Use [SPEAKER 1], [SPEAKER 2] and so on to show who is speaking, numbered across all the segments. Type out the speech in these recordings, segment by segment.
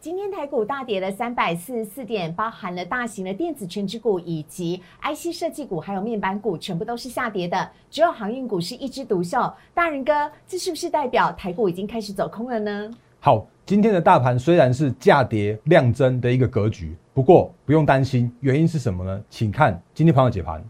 [SPEAKER 1] 今天台股大跌了三百四十四点，包含了大型的电子全指股以及 IC 设计股，还有面板股，全部都是下跌的，只有航运股是一枝独秀。大人哥，这是不是代表台股已经开始走空了呢？
[SPEAKER 2] 好，今天的大盘虽然是价跌量增的一个格局，不过不用担心，原因是什么呢？请看今天朋友解盘。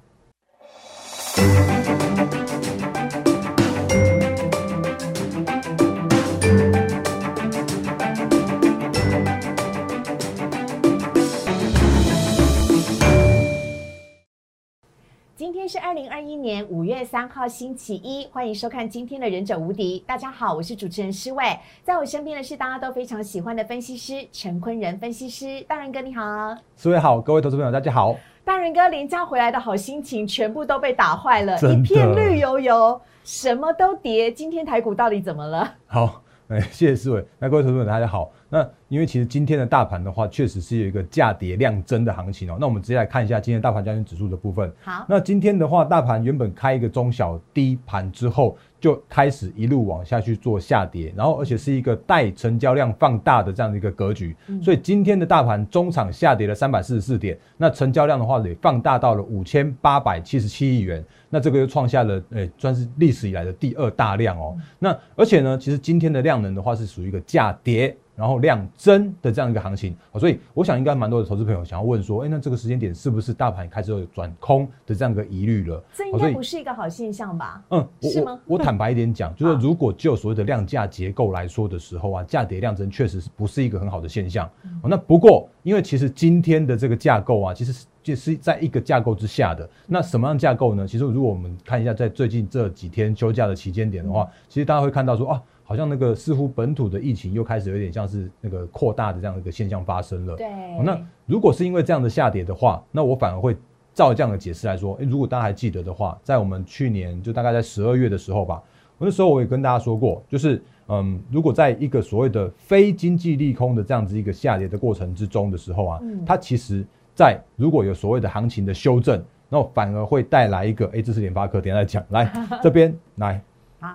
[SPEAKER 1] 是二零二一年五月三号，星期一，欢迎收看今天的《忍者无敌》。大家好，我是主持人施伟，在我身边的是大家都非常喜欢的分析师陈坤仁分析师。大仁哥你好，
[SPEAKER 2] 施伟好，各位投资朋友大家好。
[SPEAKER 1] 大仁哥连假回来的好心情全部都被打坏了，一片绿油油，什么都跌。今天台股到底怎么了？
[SPEAKER 2] 好，哎，谢谢思伟。那各位投资者大家好。那因为其实今天的大盘的话，确实是有一个价跌量增的行情哦。那我们直接来看一下今天大盘加权指数的部分。
[SPEAKER 1] 好，
[SPEAKER 2] 那今天的话，大盘原本开一个中小低盘之后，就开始一路往下去做下跌，然后而且是一个带成交量放大的这样的一个格局。所以今天的大盘中场下跌了三百四十四点，那成交量的话也放大到了五千八百七十七亿元，那这个又创下了诶算是历史以来的第二大量哦。那而且呢，其实今天的量能的话是属于一个价跌。然后量增的这样一个行情，所以我想应该蛮多的投资朋友想要问说，哎，那这个时间点是不是大盘开始有转空的这样一个疑虑了？
[SPEAKER 1] 这应该不是一个好现象吧？
[SPEAKER 2] 嗯，
[SPEAKER 1] 是吗？
[SPEAKER 2] 我坦白一点讲，就是如果就所谓的量价结构来说的时候啊，价跌量增确实是不是一个很好的现象。那不过，因为其实今天的这个架构啊，其实就是在一个架构之下的。那什么样架构呢？其实如果我们看一下在最近这几天休假的期间点的话，其实大家会看到说啊。好像那个似乎本土的疫情又开始有点像是那个扩大的这样一个现象发生了。
[SPEAKER 1] 对。
[SPEAKER 2] 那如果是因为这样的下跌的话，那我反而会照这样的解释来说，诶，如果大家还记得的话，在我们去年就大概在十二月的时候吧，我那时候我也跟大家说过，就是嗯，如果在一个所谓的非经济利空的这样子一个下跌的过程之中的时候啊，它其实在如果有所谓的行情的修正，那反而会带来一个，哎，这是联发科，等下再讲，来 这边来。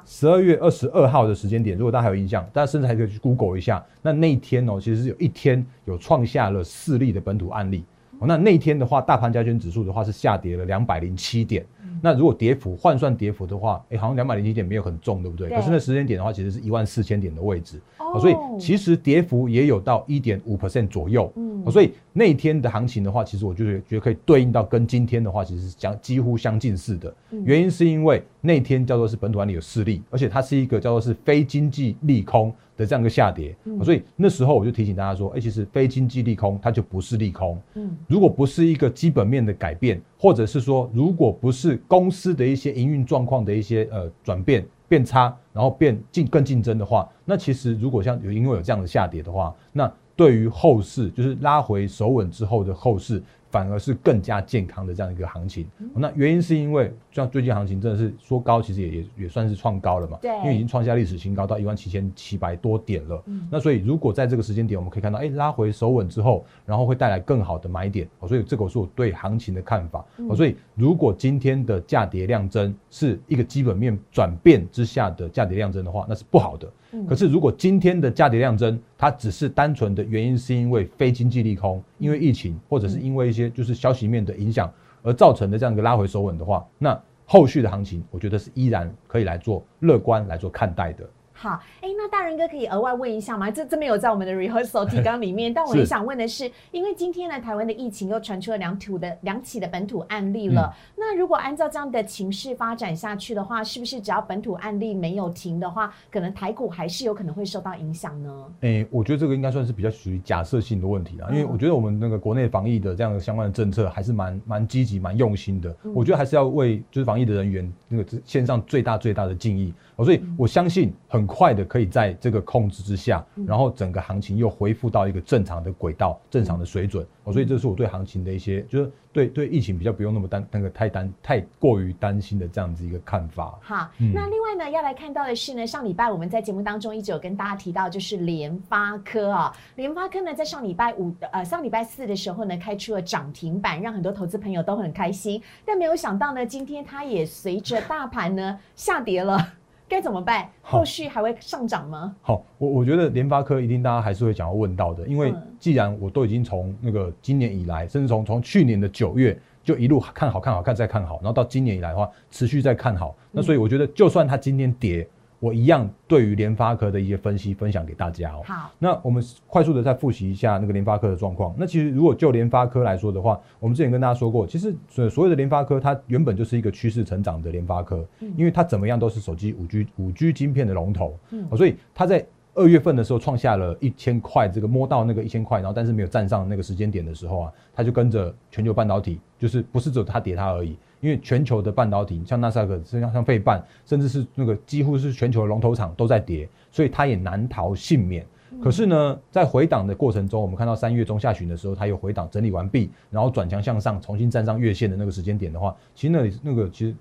[SPEAKER 2] 十二月二十二号的时间点，如果大家还有印象，大家甚至还可以去 Google 一下。那那一天哦，其实是有一天有创下了四例的本土案例。哦，那那天的话，大盘加权指数的话是下跌了两百零七点。那如果跌幅换算跌幅的话，哎，好像两百零七点没有很重，对不对？可是那时间点的话，其实是一万四千点的位置。哦。所以其实跌幅也有到一点五 percent 左右。嗯。所以那天的行情的话，其实我就是觉得可以对应到跟今天的话，其实是相几乎相近似的。原因是因为那天叫做是本土案例有势力，而且它是一个叫做是非经济利空。的这样一个下跌，所以那时候我就提醒大家说，哎，其实非经济利空它就不是利空。嗯，如果不是一个基本面的改变，或者是说，如果不是公司的一些营运状况的一些呃转变变差，然后变竞更竞争的话，那其实如果像有因为有这样的下跌的话，那对于后市就是拉回首稳之后的后市。反而是更加健康的这样一个行情，那原因是因为像最近行情真的是说高，其实也也也算是创高了嘛，
[SPEAKER 1] 对，
[SPEAKER 2] 因为已经创下历史新高到一万七千七百多点了。那所以如果在这个时间点，我们可以看到，哎，拉回守稳之后，然后会带来更好的买点，所以这个是我对行情的看法。所以如果今天的价跌量增是一个基本面转变之下的价跌量增的话，那是不好的。可是，如果今天的价跌量增，它只是单纯的原因，是因为非经济利空，因为疫情，或者是因为一些就是消息面的影响而造成的这样一个拉回收稳的话，那后续的行情，我觉得是依然可以来做乐观来做看待的。
[SPEAKER 1] 好，哎，那大人哥可以额外问一下吗？这这没有在我们的 rehearsal 提纲里面，但我很想问的是，因为今天呢，台湾的疫情又传出了两土的两起的本土案例了。那如果按照这样的情势发展下去的话，是不是只要本土案例没有停的话，可能台股还是有可能会受到影响呢？
[SPEAKER 2] 哎，我觉得这个应该算是比较属于假设性的问题啦，因为我觉得我们那个国内防疫的这样的相关的政策还是蛮蛮积极、蛮用心的。我觉得还是要为就是防疫的人员那个献上最大最大的敬意。所以我相信很快的可以在这个控制之下，然后整个行情又恢复到一个正常的轨道、正常的水准。所以这是我对行情的一些，就是对对疫情比较不用那么担那个太担太过于担心的这样子一个看法。
[SPEAKER 1] 好，那另外呢要来看到的是呢，上礼拜我们在节目当中一直有跟大家提到，就是联发科啊，联发科呢在上礼拜五呃上礼拜四的时候呢开出了涨停板，让很多投资朋友都很开心。但没有想到呢，今天它也随着大盘呢下跌了。该怎么办？后续还会上涨吗？
[SPEAKER 2] 好，我我觉得联发科一定大家还是会想要问到的，因为既然我都已经从那个今年以来，甚至从从去年的九月就一路看好看好看再看好，然后到今年以来的话持续在看好，那所以我觉得就算它今天跌。我一样对于联发科的一些分析分享给大家哦。
[SPEAKER 1] 好，
[SPEAKER 2] 那我们快速的再复习一下那个联发科的状况。那其实如果就联发科来说的话，我们之前跟大家说过，其实所所有的联发科它原本就是一个趋势成长的联发科，因为它怎么样都是手机五 G 五 G 晶片的龙头，所以它在二月份的时候创下了一千块，这个摸到那个一千块，然后但是没有站上那个时间点的时候啊，它就跟着全球半导体，就是不是只有它跌它而已。因为全球的半导体，像纳斯达克、像像费半，甚至是那个几乎是全球的龙头厂都在跌，所以它也难逃幸免。可是呢，在回档的过程中，我们看到三月中下旬的时候，它有回档整理完毕，然后转强向上，重新站上月线的那个时间点的话，其实那里那个其实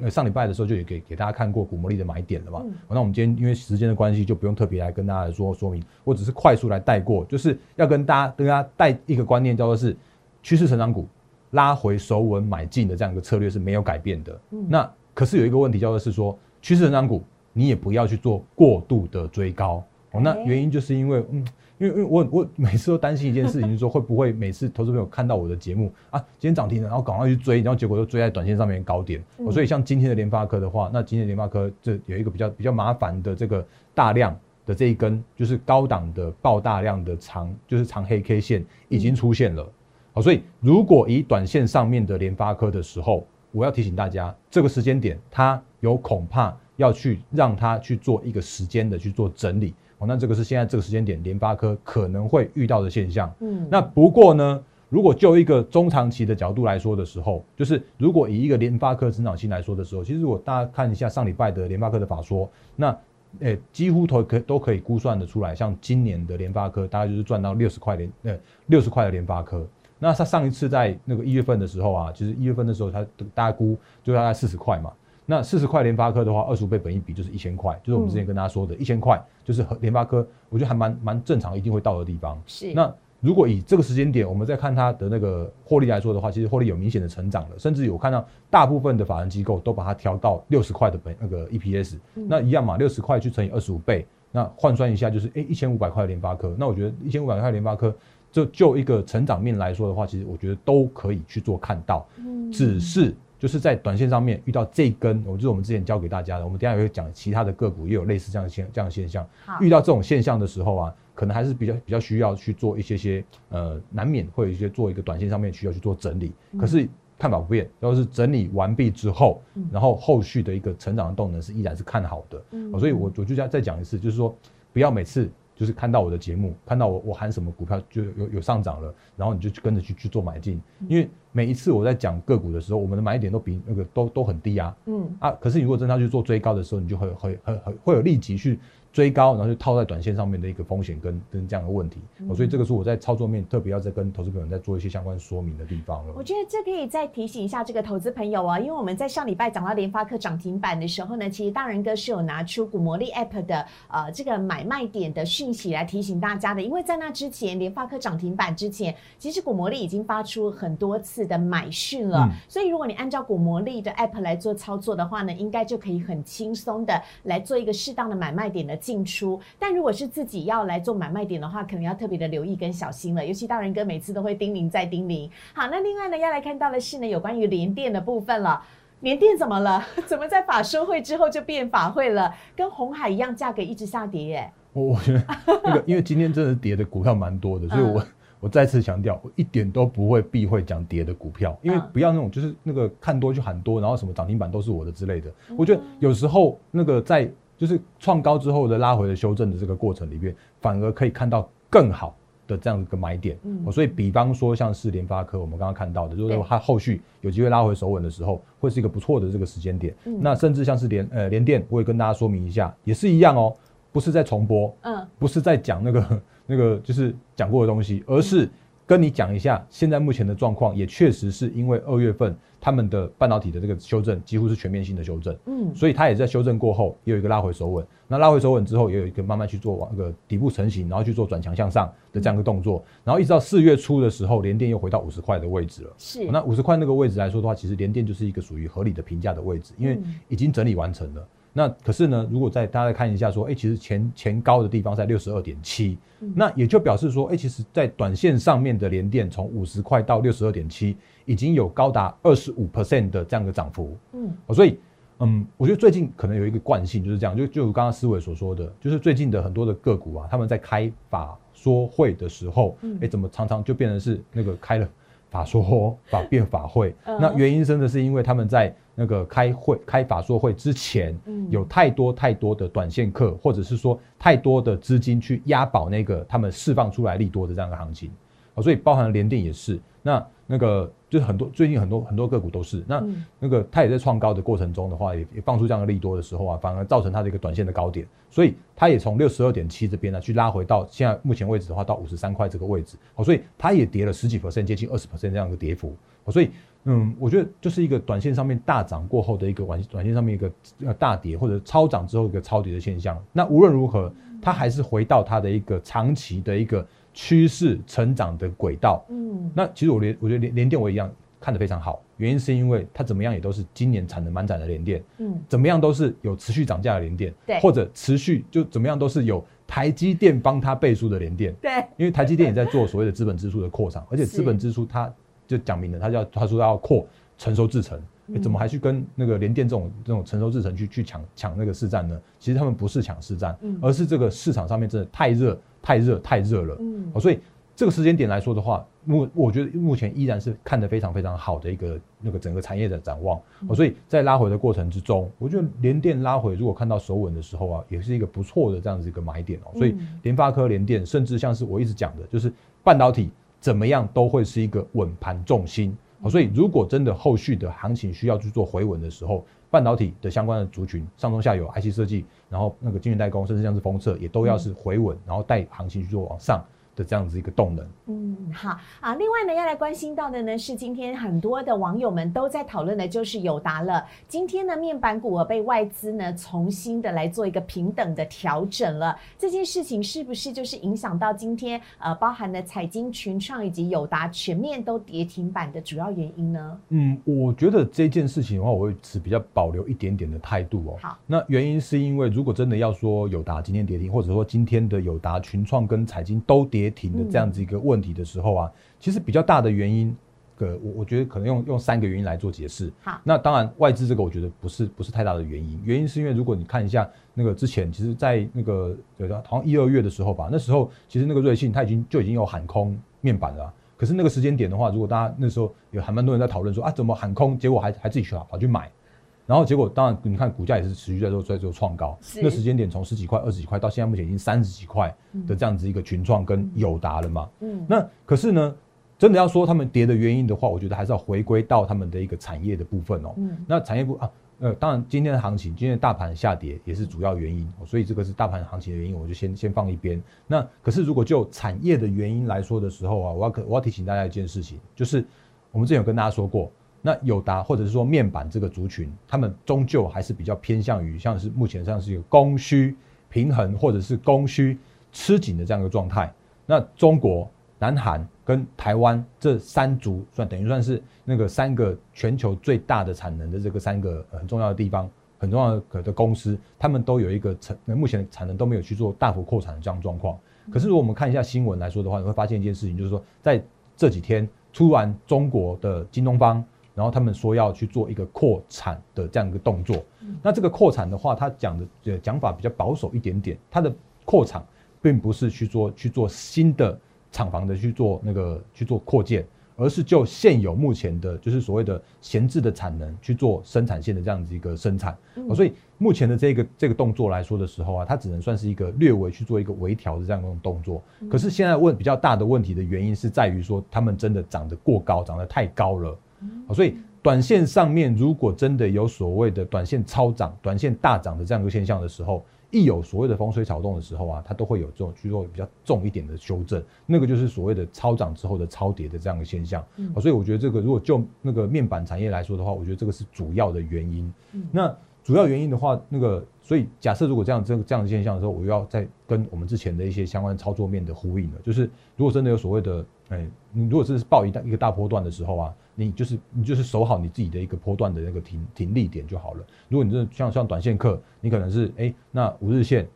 [SPEAKER 2] 我上礼拜的时候就也给给大家看过股魔力的买点了嘛。那我们今天因为时间的关系，就不用特别来跟大家来说说明，我只是快速来带过，就是要跟大家跟大家带一个观念，叫做是趋势成长股。拉回首稳买进的这样一个策略是没有改变的。那可是有一个问题，叫做是说趋势成长股，你也不要去做过度的追高。哦，那原因就是因为，嗯，因为因为我我每次都担心一件事情，就是说会不会每次投资朋友看到我的节目啊，今天涨停了，然后赶快去追，然后结果又追在短线上面高点。所以像今天的联发科的话，那今天联发科这有一个比较比较麻烦的这个大量的这一根，就是高档的爆大量的长，就是长黑 K 线已经出现了。好，所以如果以短线上面的联发科的时候，我要提醒大家，这个时间点它有恐怕要去让它去做一个时间的去做整理。哦，那这个是现在这个时间点联发科可能会遇到的现象。嗯，那不过呢，如果就一个中长期的角度来说的时候，就是如果以一个联发科成长性来说的时候，其实如果大家看一下上礼拜的联发科的法说，那诶几乎都可都可以估算的出来，像今年的联发科大概就是赚到六十块联呃六十块的联发科。那他上一次在那个一月份的时候啊，其实一月份的时候，他大概估就大概四十块嘛。那四十块联发科的话，二十五倍本一比就是一千块，就是我们之前跟大家说的一千块，就是和联发科，我觉得还蛮蛮正常，一定会到的地方。
[SPEAKER 1] 是。
[SPEAKER 2] 那如果以这个时间点，我们再看它的那个获利来说的话，其实获利有明显的成长了，甚至有看到大部分的法人机构都把它调到六十块的本那个 EPS。那一样嘛，六十块去乘以二十五倍，那换算一下就是哎一千五百块联发科。那我觉得一千五百块联发科。就就一个成长面来说的话，其实我觉得都可以去做看到，只是就是在短线上面遇到这根，我就是我们之前教给大家的，我们等下也会讲其他的个股也有类似这样现这样的现象。遇到这种现象的时候啊，可能还是比较比较需要去做一些些呃，难免会有一些做一个短线上面需要去做整理。可是看法不变，要是整理完毕之后，然后后续的一个成长的动能是依然是看好的。所以我我就再再讲一次，就是说不要每次。就是看到我的节目，看到我我喊什么股票就有有上涨了，然后你就跟着去去做买进，因为每一次我在讲个股的时候，我们的买点都比那个都都很低啊，嗯啊，可是你如果真的要去做追高的时候，你就会会会会会有立即去。追高，然后就套在短线上面的一个风险跟跟这样的问题，所以这个是我在操作面特别要再跟投资朋友再做一些相关说明的地方了。
[SPEAKER 1] 我觉得这可以再提醒一下这个投资朋友啊，因为我们在上礼拜讲到联发科涨停板的时候呢，其实大人哥是有拿出股魔力 App 的呃这个买卖点的讯息来提醒大家的，因为在那之前联发科涨停板之前，其实股魔力已经发出很多次的买讯了，所以如果你按照股魔力的 App 来做操作的话呢，应该就可以很轻松的来做一个适当的买卖点的。进出，但如果是自己要来做买卖点的话，可能要特别的留意跟小心了。尤其大人哥每次都会叮咛再叮咛。好，那另外呢，要来看到的是呢，有关于联电的部分了。联电怎么了？怎么在法收会之后就变法会了？跟红海一样，价格一直下跌耶。
[SPEAKER 2] 我我觉得那个，因为今天真的跌的股票蛮多的，所以我。我再次强调，我一点都不会避讳讲跌的股票，因为不要那种就是那个看多就喊多，然后什么涨停板都是我的之类的。我觉得有时候那个在就是创高之后的拉回的修正的这个过程里面，反而可以看到更好的这样一个买点。嗯，所以比方说像是联发科，我们刚刚看到的，就是它后续有机会拉回首稳的时候，会是一个不错的这个时间点。那甚至像是联呃联电，我也跟大家说明一下，也是一样哦，不是在重播，嗯，不是在讲那个。那个就是讲过的东西，而是跟你讲一下现在目前的状况，也确实是因为二月份他们的半导体的这个修正几乎是全面性的修正，嗯，所以它也在修正过后也有一个拉回手稳，那拉回手稳之后也有一个慢慢去做往那个底部成型，然后去做转强向上的这样一个动作，然后一直到四月初的时候，联电又回到五十块的位置了，
[SPEAKER 1] 是，
[SPEAKER 2] 那五十块那个位置来说的话，其实联电就是一个属于合理的评价的位置，因为已经整理完成了。那可是呢，如果在大家再看一下说，哎，其实前前高的地方在六十二点七，那也就表示说，哎，其实在短线上面的连电从五十块到六十二点七，已经有高达二十五 percent 的这样的涨幅。嗯，所以，嗯，我觉得最近可能有一个惯性就是这样，就就刚刚思维所说的，就是最近的很多的个股啊，他们在开法说会的时候，哎，怎么常常就变成是那个开了。法说法变法会，那原因真的是因为他们在那个开会开法说会之前，有太多太多的短线客，或者是说太多的资金去押宝那个他们释放出来利多的这样的行情，所以包含联电也是。那那个就是很多最近很多很多个股都是。那那个它也在创高的过程中的话，也也放出这样的利多的时候啊，反而造成它的一个短线的高点，所以它也从六十二点七这边呢去拉回到现在目前位置的话到五十三块这个位置，好，所以它也跌了十几 percent，接近二十 percent 这样的跌幅，所以嗯，我觉得就是一个短线上面大涨过后的一个短短线上面一个呃大跌或者超涨之后一个超跌的现象。那无论如何，它还是回到它的一个长期的一个。趋势成长的轨道，嗯，那其实我连我觉得连连电我一样看得非常好，原因是因为它怎么样也都是今年产能满载的连电，嗯，怎么样都是有持续涨价的连电，
[SPEAKER 1] 对，
[SPEAKER 2] 或者持续就怎么样都是有台积电帮它背书的连电，
[SPEAKER 1] 对，
[SPEAKER 2] 因为台积电也在做所谓的资本支出的扩张，而且资本支出它就讲明了，他叫他说要扩成熟制程，怎么还去跟那个联电这种这种成熟制程去去抢抢那个市占呢？其实他们不是抢市占，而是这个市场上面真的太热。太热太热了，嗯，所以这个时间点来说的话，目我觉得目前依然是看得非常非常好的一个那个整个产业的展望，所以在拉回的过程之中，我觉得联电拉回如果看到首稳的时候啊，也是一个不错的这样子一个买点哦。所以联发科、联电，甚至像是我一直讲的，就是半导体怎么样都会是一个稳盘重心。所以如果真的后续的行情需要去做回稳的时候，半导体的相关的族群，上中下游 IC 设计，然后那个晶圆代工，甚至像是封测，也都要是回稳，然后带行情去做往上。的这样子一个动能，
[SPEAKER 1] 嗯，好啊。另外呢，要来关心到的呢是今天很多的网友们都在讨论的，就是友达了。今天呢，面板股被外资呢重新的来做一个平等的调整了。这件事情是不是就是影响到今天呃，包含了彩金、群创以及友达全面都跌停板的主要原因呢？
[SPEAKER 2] 嗯，我觉得这件事情的话，我会持比较保留一点点的态度哦。
[SPEAKER 1] 好，
[SPEAKER 2] 那原因是因为如果真的要说友达今天跌停，或者说今天的友达、群创跟彩金都跌。跌停的这样子一个问题的时候啊，其实比较大的原因，个我我觉得可能用用三个原因来做解释。
[SPEAKER 1] 好，
[SPEAKER 2] 那当然外资这个我觉得不是不是太大的原因，原因是因为如果你看一下那个之前，其实，在那个好像一二月的时候吧，那时候其实那个瑞信它已经就已经有喊空面板了，可是那个时间点的话，如果大家那时候有还蛮多人在讨论说啊，怎么喊空，结果还还自己去跑去买。然后结果当然，你看股价也是持续在做在做创高。那时间点从十几块、二十几块到现在目前已经三十几块的这样子一个群创跟友达了嘛。嗯。那可是呢，真的要说他们跌的原因的话，我觉得还是要回归到他们的一个产业的部分哦。嗯。那产业部啊，呃，当然今天的行情，今天的大盘下跌也是主要原因，所以这个是大盘行情的原因，我就先先放一边。那可是如果就产业的原因来说的时候啊，我要可我要提醒大家一件事情，就是我们之前有跟大家说过。那友达或者是说面板这个族群，他们终究还是比较偏向于像是目前像是一个供需平衡或者是供需吃紧的这样一个状态。那中国、南韩跟台湾这三族算等于算是那个三个全球最大的产能的这个三个很重要的地方，很重要的的公司，他们都有一个产目前产能都没有去做大幅扩产的这样状况。可是如果我们看一下新闻来说的话，你会发现一件事情，就是说在这几天突然中国的京东方。然后他们说要去做一个扩产的这样一个动作，那这个扩产的话，他讲的讲法比较保守一点点，它的扩产并不是去做去做新的厂房的去做那个去做扩建，而是就现有目前的，就是所谓的闲置的产能去做生产线的这样子一个生产。所以目前的这个这个动作来说的时候啊，它只能算是一个略微去做一个微调的这样一种动作。可是现在问比较大的问题的原因是在于说，他们真的涨得过高，涨得太高了。所以短线上面如果真的有所谓的短线超涨、短线大涨的这样一个现象的时候，一有所谓的风吹草动的时候啊，它都会有这种去做比较重一点的修正，那个就是所谓的超涨之后的超跌的这样的现象。所以我觉得这个如果就那个面板产业来说的话，我觉得这个是主要的原因。那主要原因的话，那个所以假设如果这样这这样的现象的时候，我又要再跟我们之前的一些相关操作面的呼应了，就是如果真的有所谓的哎你如果是报一大一个大波段的时候啊，你就是你就是守好你自己的一个波段的那个停停利点就好了。如果你是像像短线客，你可能是哎那五日线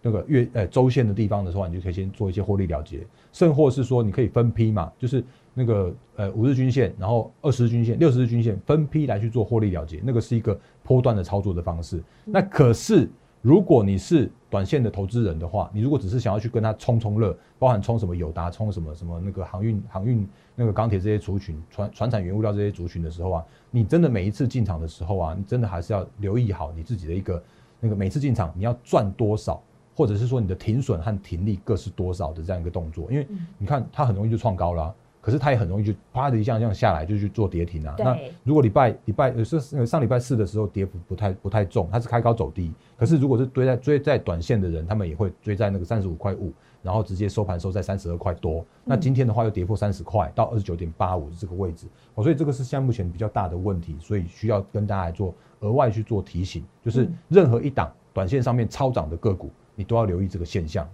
[SPEAKER 2] 那个月呃周线的地方的时候，你就可以先做一些获利了结，甚或是说你可以分批嘛，就是那个呃五日均线，然后二十日均线、六十日均线分批来去做获利了结，那个是一个波段的操作的方式。那可是。如果你是短线的投资人的话，你如果只是想要去跟他冲冲热，包含冲什么友达、冲什么什么那个航运、航运那个钢铁这些族群、船船产原物料这些族群的时候啊，你真的每一次进场的时候啊，你真的还是要留意好你自己的一个那个每次进场你要赚多少，或者是说你的停损和停利各是多少的这样一个动作，因为你看它很容易就创高了。可是它也很容易就啪的一下这样下来，就去做跌停啊。那如果礼拜礼拜呃是上礼拜四的时候跌幅不太不太重，它是开高走低。可是如果是追在追在短线的人，他们也会追在那个三十五块五，然后直接收盘收在三十二块多。那今天的话又跌破三十块，到二十九点八五这个位置。哦，所以这个是现在目前比较大的问题，所以需要跟大家来做额外去做提醒，就是任何一档短线上面超涨的个股，你都要留意这个现象。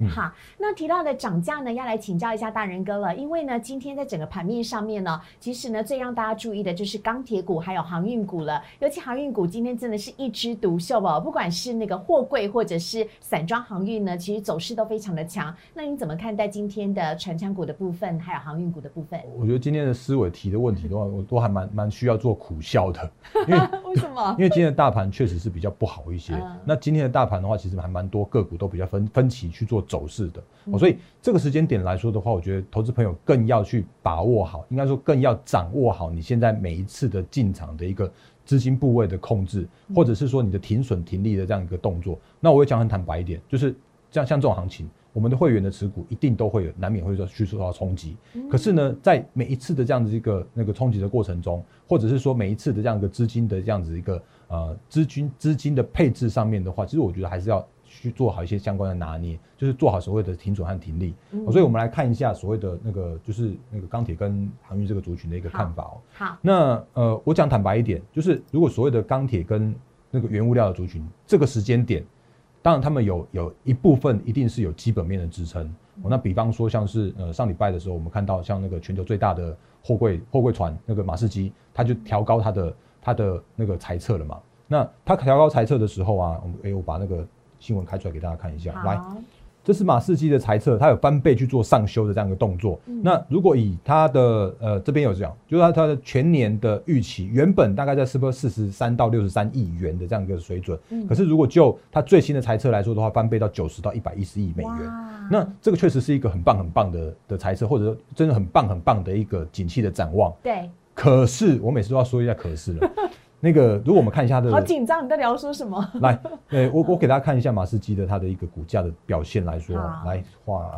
[SPEAKER 1] 嗯，好，那提到的涨价呢，要来请教一下大人哥了。因为呢，今天在整个盘面上面呢，其实呢，最让大家注意的就是钢铁股还有航运股了。尤其航运股今天真的是一枝独秀哦，不管是那个货柜或者是散装航运呢，其实走势都非常的强。那你怎么看待今天的船厂股的部分，还有航运股的部分？
[SPEAKER 2] 我觉得今天的思维提的问题的话，我都还蛮蛮需要做苦笑的。
[SPEAKER 1] 因为 为什么？
[SPEAKER 2] 因为今天的大盘确实是比较不好一些。那今天的大盘的话，其实还蛮多个股都比较分分歧。去做走势的，所以这个时间点来说的话，我觉得投资朋友更要去把握好，应该说更要掌握好你现在每一次的进场的一个资金部位的控制，或者是说你的停损停利的这样一个动作。那我也讲很坦白一点，就是像像这种行情，我们的会员的持股一定都会有难免会说去受到冲击。可是呢，在每一次的这样子一个那个冲击的过程中，或者是说每一次的这样一个资金的这样子一个呃资金资金的配置上面的话，其实我觉得还是要。去做好一些相关的拿捏，就是做好所谓的停损和停利。所以，我们来看一下所谓的那个，就是那个钢铁跟航运这个族群的一个看法哦。
[SPEAKER 1] 好，
[SPEAKER 2] 那呃，我讲坦白一点，就是如果所谓的钢铁跟那个原物料的族群，这个时间点，当然他们有有一部分一定是有基本面的支撑。那比方说，像是呃上礼拜的时候，我们看到像那个全球最大的货柜货柜船那个马士基，它就调高它的它的那个裁测了嘛。那它调高裁测的时候啊，我们哎我把那个。新闻开出来给大家看一下，来，这是马士基的猜测，它有翻倍去做上修的这样一个动作。那如果以它的呃这边有讲，就是它它的全年的预期原本大概在是不四十三到六十三亿元的这样一个水准，可是如果就它最新的猜测来说的话，翻倍到九十到一百一十亿美元。那这个确实是一个很棒很棒的的猜测，或者说真的很棒很棒的一个景气的展望。
[SPEAKER 1] 对，
[SPEAKER 2] 可是我每次都要说一下可是了。那个，如果我们看一下的，
[SPEAKER 1] 好紧张，你到底要说什么？
[SPEAKER 2] 来，呃，我我给大家看一下马士基的它的一个股价的表现来说，来画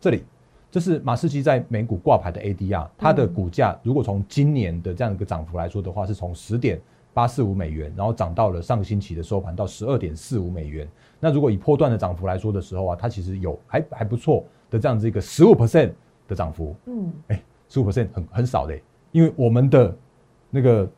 [SPEAKER 2] 这里，这是马士基在美股挂牌的 ADR，它的股价如果从今年的这样一个涨幅来说的话，是从十点八四五美元，然后涨到了上个星期的收盘到十二点四五美元。那如果以波段的涨幅来说的时候啊，它其实有还还不错的这样子一个十五 percent 的涨幅。嗯，哎，十五 percent 很很少的，因为我们的那个。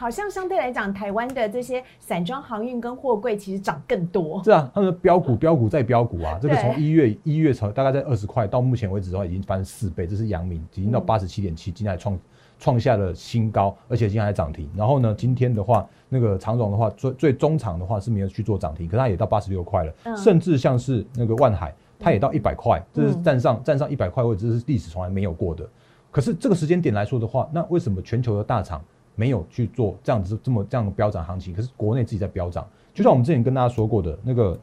[SPEAKER 1] 好像相对来讲，台湾的这些散装航运跟货柜其实涨更多。
[SPEAKER 2] 是啊，他们的标股、标股再标股啊，这个从一月一月从大概在二十块，到目前为止的话已经翻四倍。这是阳明已经到八十七点七，今天还创创下了新高，而且今天还涨停。然后呢，今天的话，那个长荣的话，最最中长的话是没有去做涨停，可它也到八十六块了。甚至像是那个万海，它也到一百块，这是站上站上一百块位置，这是历史从来没有过的。可是这个时间点来说的话，那为什么全球的大厂？没有去做这样子这么这样的飙涨行情，可是国内自己在飙涨，就像我们之前跟大家说过的那个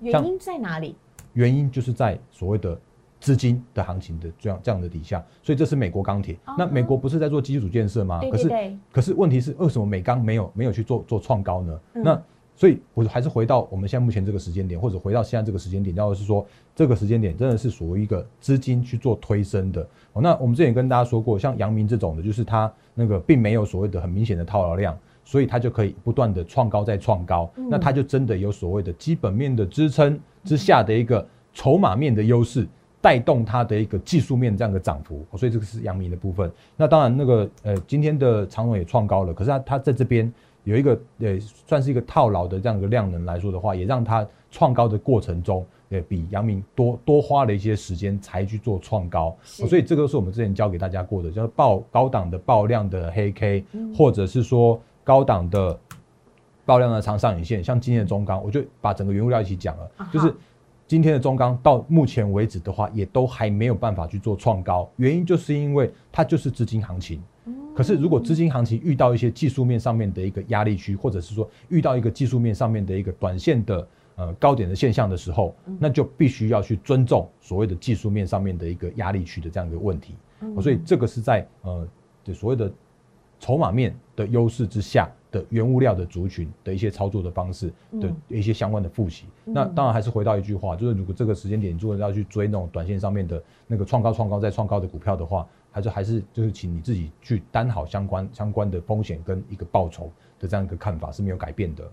[SPEAKER 1] 原因在哪里？
[SPEAKER 2] 原因就是在所谓的资金的行情的这样这样的底下，所以这是美国钢铁。那美国不是在做基础建设吗？可是可是问题是为什么美钢没有没有去做做创高呢？那所以我还是回到我们现在目前这个时间点，或者回到现在这个时间点，要是说这个时间点真的是属于一个资金去做推升的。那我们之前跟大家说过，像阳明这种的，就是它。那个并没有所谓的很明显的套牢量，所以它就可以不断的创高再创高，那它就真的有所谓的基本面的支撑之下的一个筹码面的优势，带动它的一个技术面这样的涨幅，所以这个是阳明的部分。那当然那个呃今天的长荣也创高了，可是它它在这边有一个呃算是一个套牢的这样一个量能来说的话，也让它创高的过程中，也比阳明多多花了一些时间才去做创高，所以这个是我们之前教给大家过的，叫爆高档的爆量的黑 K，或者是说高档的爆量的长上影线，像今天的中钢，我就把整个原物料一起讲了，就是今天的中钢到目前为止的话，也都还没有办法去做创高，原因就是因为它就是资金行情。可是，如果资金行情遇到一些技术面上面的一个压力区，或者是说遇到一个技术面上面的一个短线的呃高点的现象的时候，那就必须要去尊重所谓的技术面上面的一个压力区的这样一个问题。所以，这个是在呃所谓的筹码面的优势之下的原物料的族群的一些操作的方式的一些相关的复习。那当然还是回到一句话，就是如果这个时间点如果要去追那种短线上面的那个创高、创高再创高的股票的话。还是还是就是请你自己去担好相关相关的风险跟一个报酬的这样一个看法是没有改变的。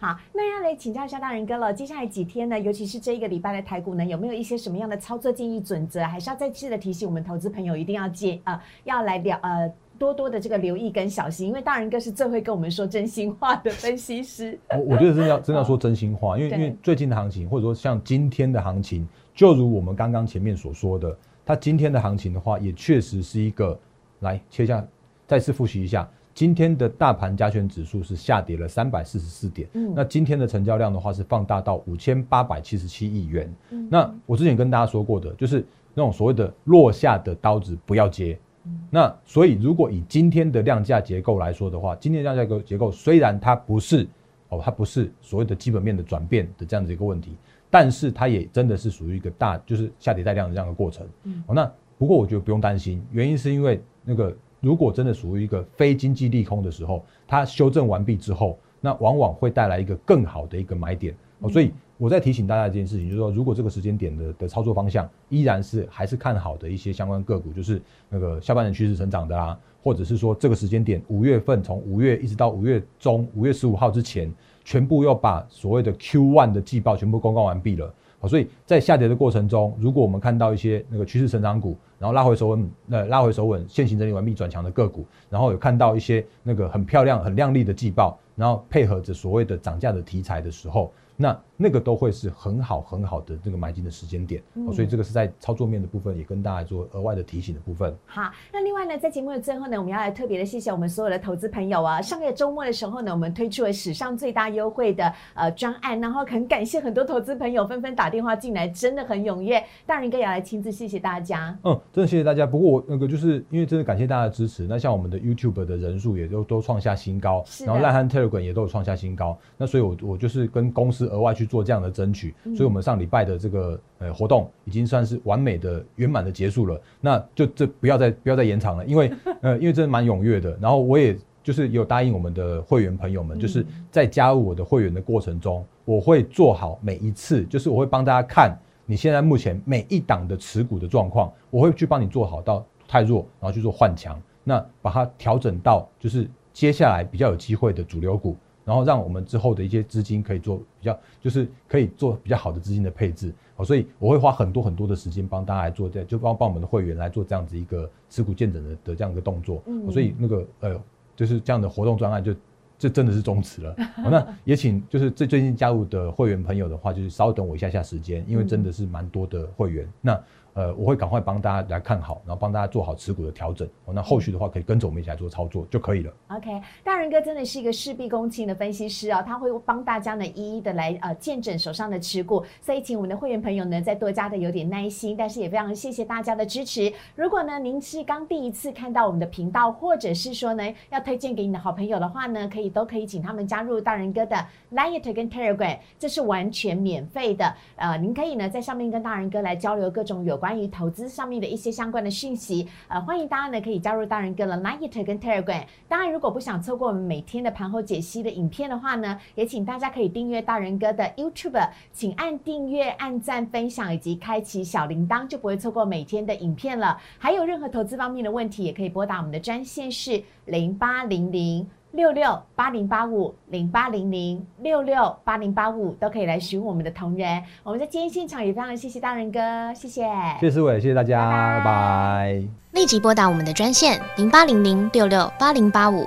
[SPEAKER 1] 好，那要来请教一下大人哥了。接下来几天呢，尤其是这一个礼拜的台股呢，有没有一些什么样的操作建议准则？还是要再次的提醒我们投资朋友一定要接呃要来了呃多多的这个留意跟小心，因为大人哥是最会跟我们说真心话的分析师。
[SPEAKER 2] 我我觉得真的要真的要说真心话，因为因为最近的行情或者说像今天的行情，就如我们刚刚前面所说的。它今天的行情的话，也确实是一个来切下，再次复习一下，今天的大盘加权指数是下跌了三百四十四点。嗯，那今天的成交量的话是放大到五千八百七十七亿元。嗯，那我之前跟大家说过的，就是那种所谓的落下的刀子不要接。那所以如果以今天的量价结构来说的话，今天量价结构虽然它不是哦，它不是所谓的基本面的转变的这样子一个问题。但是它也真的是属于一个大，就是下跌带量的这样的过程。嗯，哦，那不过我觉得不用担心，原因是因为那个如果真的属于一个非经济利空的时候，它修正完毕之后，那往往会带来一个更好的一个买点。哦，所以我在提醒大家一件事情，就是说，如果这个时间点的的操作方向依然是还是看好的一些相关个股，就是那个下半年趋势成长的啊，或者是说这个时间点五月份从五月一直到五月中五月十五号之前。全部要把所谓的 Q one 的季报全部公告完毕了，好，所以在下跌的过程中，如果我们看到一些那个趋势成长股，然后拉回手稳，呃，拉回手稳，现行整理完毕转强的个股，然后有看到一些那个很漂亮、很亮丽的季报，然后配合着所谓的涨价的题材的时候。那那个都会是很好很好的这个买进的时间点，所以这个是在操作面的部分也跟大家做额外的提醒的部分。
[SPEAKER 1] 好，那另外呢，在节目的最后呢，我们要来特别的谢谢我们所有的投资朋友啊！上个月周末的时候呢，我们推出了史上最大优惠的呃专案，然后很感谢很多投资朋友纷纷打电话进来，真的很踊跃。大人哥也来亲自谢谢大家。
[SPEAKER 2] 嗯，真的谢谢大家。不过我那个就是因为真的感谢大家的支持，那像我们的 YouTube 的人数也都都创下新高，然后烂汉 Telegram 也都有创下新高。那所以我我就是跟公司额外去。做这样的争取，所以我们上礼拜的这个呃活动已经算是完美的圆满的结束了。那就这不要再不要再延长了，因为呃因为真的蛮踊跃的。然后我也就是有答应我们的会员朋友们，就是在加入我的会员的过程中，我会做好每一次，就是我会帮大家看你现在目前每一档的持股的状况，我会去帮你做好到太弱，然后去做换强，那把它调整到就是接下来比较有机会的主流股。然后让我们之后的一些资金可以做比较，就是可以做比较好的资金的配置。好，所以我会花很多很多的时间帮大家来做这，就帮帮我们的会员来做这样子一个持股见证的的这样一个动作。嗯，所以那个呃，就是这样的活动专案就这真的是终止了。好，那也请就是最最近加入的会员朋友的话，就是稍等我一下下时间，因为真的是蛮多的会员。那呃，我会赶快帮大家来看好，然后帮大家做好持股的调整。哦，那后续的话可以跟着我们一起来做操作就可以了。
[SPEAKER 1] OK，大仁哥真的是一个事必躬亲的分析师啊，他会帮大家呢一一的来呃见证手上的持股。所以请我们的会员朋友呢再多加的有点耐心，但是也非常谢谢大家的支持。如果呢您是刚第一次看到我们的频道，或者是说呢要推荐给你的好朋友的话呢，可以都可以请他们加入大仁哥的 Light 跟 Telegram，这是完全免费的。呃，您可以呢在上面跟大仁哥来交流各种有。关于投资上面的一些相关的讯息，呃，欢迎大家呢可以加入大人哥的 Light 跟 Telegram。当然，如果不想错过我们每天的盘后解析的影片的话呢，也请大家可以订阅大人哥的 YouTube，请按订阅、按赞、分享以及开启小铃铛，就不会错过每天的影片了。还有任何投资方面的问题，也可以拨打我们的专线是零八零零。六六八零八五零八零零六六八零八五都可以来询我们的同仁。我们在今天现场也非常谢谢大人哥，谢谢，
[SPEAKER 2] 谢谢思伟，谢谢大家，拜拜。
[SPEAKER 3] 立即拨打我们的专线零八零零六六八零八五。